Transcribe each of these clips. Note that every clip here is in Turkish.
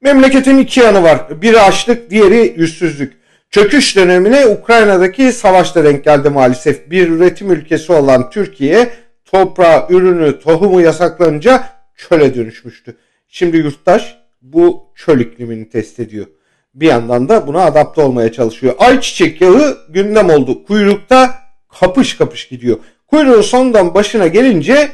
Memleketin iki yanı var. Biri açlık, diğeri yüzsüzlük. Çöküş dönemine Ukrayna'daki savaşta denk geldi maalesef. Bir üretim ülkesi olan Türkiye toprağı, ürünü, tohumu yasaklanınca çöle dönüşmüştü. Şimdi yurttaş bu çöl iklimini test ediyor. Bir yandan da buna adapte olmaya çalışıyor. Ayçiçek yağı gündem oldu. Kuyrukta kapış kapış gidiyor. Kuyruğun sondan başına gelince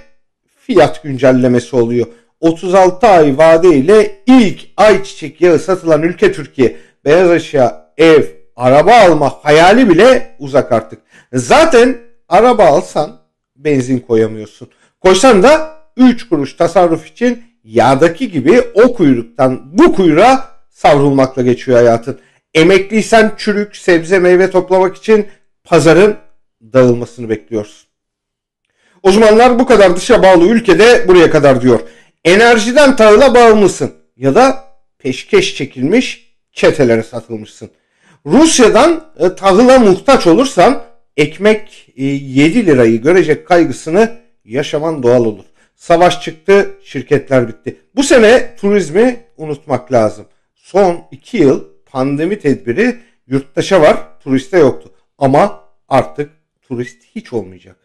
fiyat güncellemesi oluyor. 36 ay vadeyle ilk ayçiçek yağı satılan ülke Türkiye. Beyaz eşya, ev, araba alma hayali bile uzak artık. Zaten araba alsan benzin koyamıyorsun. Koysan da 3 kuruş tasarruf için yağdaki gibi o kuyruktan bu kuyruğa savrulmakla geçiyor hayatın. Emekliysen çürük, sebze, meyve toplamak için pazarın dağılmasını bekliyorsun. Uzmanlar bu kadar dışa bağlı ülkede buraya kadar diyor. Enerjiden tahıla bağımlısın ya da peşkeş çekilmiş çetelere satılmışsın. Rusya'dan e, tahıla muhtaç olursan ekmek e, 7 lirayı görecek kaygısını yaşaman doğal olur. Savaş çıktı, şirketler bitti. Bu sene turizmi unutmak lazım. Son 2 yıl pandemi tedbiri yurttaşa var, turiste yoktu. Ama artık turist hiç olmayacak.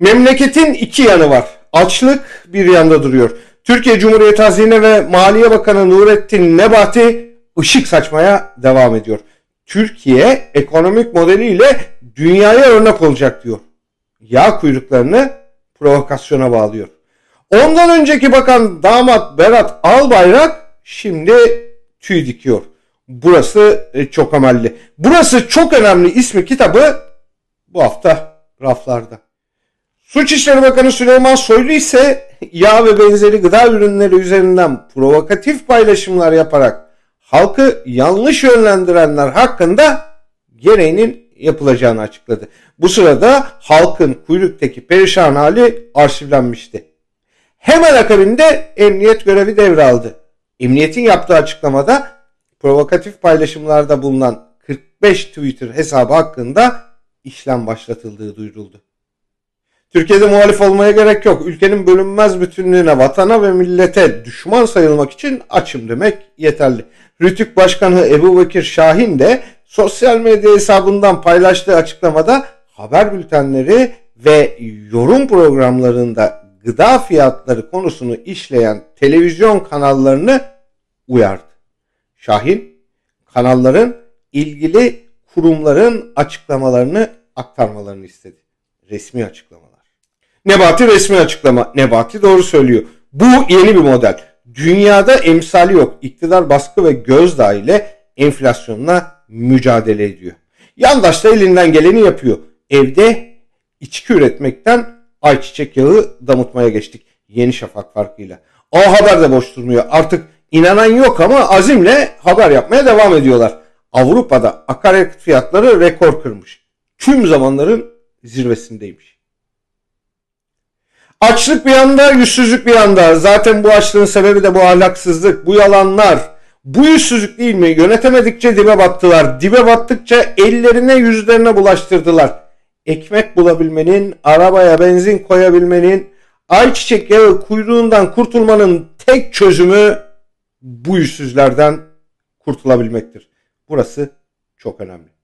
Memleketin iki yanı var. Açlık bir yanda duruyor. Türkiye Cumhuriyeti Hazine ve Maliye Bakanı Nurettin Nebati ışık saçmaya devam ediyor. Türkiye ekonomik modeliyle dünyaya örnek olacak diyor. Yağ kuyruklarını provokasyona bağlıyor. Ondan önceki bakan damat Berat Albayrak şimdi tüy dikiyor. Burası e, çok amelli. Burası çok önemli ismi kitabı bu hafta raflarda. Suç İşleri Bakanı Süleyman Soylu ise yağ ve benzeri gıda ürünleri üzerinden provokatif paylaşımlar yaparak halkı yanlış yönlendirenler hakkında gereğinin yapılacağını açıkladı. Bu sırada halkın kuyruktaki perişan hali arşivlenmişti. Hemen akabinde emniyet görevi devraldı. Emniyetin yaptığı açıklamada provokatif paylaşımlarda bulunan 45 Twitter hesabı hakkında işlem başlatıldığı duyuruldu. Türkiye'de muhalif olmaya gerek yok. Ülkenin bölünmez bütünlüğüne, vatana ve millete düşman sayılmak için açım demek yeterli. Rütük Başkanı Ebu Bekir Şahin de sosyal medya hesabından paylaştığı açıklamada haber bültenleri ve yorum programlarında gıda fiyatları konusunu işleyen televizyon kanallarını uyardı. Şahin, kanalların ilgili kurumların açıklamalarını aktarmalarını istedi. Resmi açıklamalar. Nebati resmi açıklama. Nebati doğru söylüyor. Bu yeni bir model. Dünyada emsali yok. İktidar baskı ve gözdağı ile enflasyonla mücadele ediyor. Yandaş da elinden geleni yapıyor. Evde içki üretmekten ayçiçek yağı damıtmaya geçtik. Yeni Şafak farkıyla. O haber de boş durmuyor. Artık inanan yok ama azimle haber yapmaya devam ediyorlar. Avrupa'da akaryakıt fiyatları rekor kırmış. Tüm zamanların zirvesindeymiş. Açlık bir yanda, yüzsüzlük bir yanda. Zaten bu açlığın sebebi de bu ahlaksızlık, bu yalanlar. Bu yüzsüzlük değil mi? Yönetemedikçe dibe battılar. Dibe battıkça ellerine yüzlerine bulaştırdılar. Ekmek bulabilmenin, arabaya benzin koyabilmenin, ayçiçek yağı kuyruğundan kurtulmanın tek çözümü bu yüzsüzlerden kurtulabilmektir. Burası çok önemli.